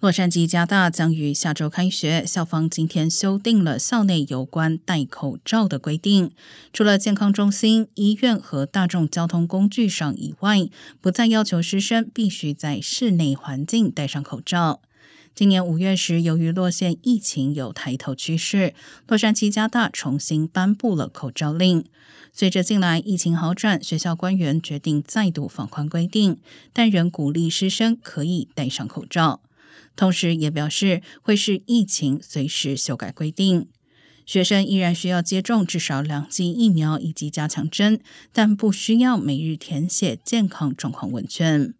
洛杉矶加大将于下周开学，校方今天修订了校内有关戴口罩的规定。除了健康中心、医院和大众交通工具上以外，不再要求师生必须在室内环境戴上口罩。今年五月时，由于洛县疫情有抬头趋势，洛杉矶加大重新颁布了口罩令。随着近来疫情好转，学校官员决定再度放宽规定，但仍鼓励师生可以戴上口罩。同时，也表示会视疫情随时修改规定。学生依然需要接种至少两剂疫苗以及加强针，但不需要每日填写健康状况问卷。